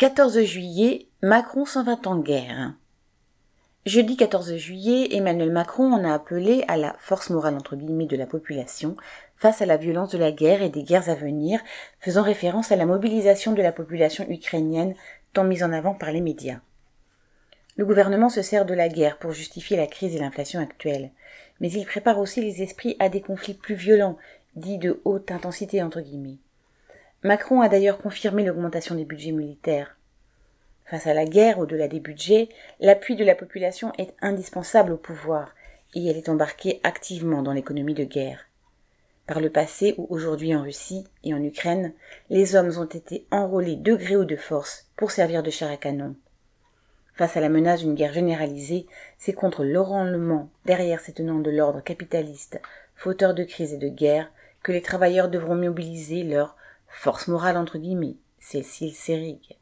14 juillet, Macron s'en va en guerre. Jeudi 14 juillet, Emmanuel Macron en a appelé à la force morale entre guillemets de la population face à la violence de la guerre et des guerres à venir, faisant référence à la mobilisation de la population ukrainienne tant mise en avant par les médias. Le gouvernement se sert de la guerre pour justifier la crise et l'inflation actuelle, mais il prépare aussi les esprits à des conflits plus violents, dits de haute intensité. Macron a d'ailleurs confirmé l'augmentation des budgets militaires. Face à la guerre, au-delà des budgets, l'appui de la population est indispensable au pouvoir, et elle est embarquée activement dans l'économie de guerre. Par le passé ou aujourd'hui en Russie et en Ukraine, les hommes ont été enrôlés de gré ou de force pour servir de chair à canon. Face à la menace d'une guerre généralisée, c'est contre l'enrôlement derrière ces tenants de l'ordre capitaliste, fauteurs de crise et de guerre, que les travailleurs devront mobiliser leur force morale entre guillemets, Cécile Sérig.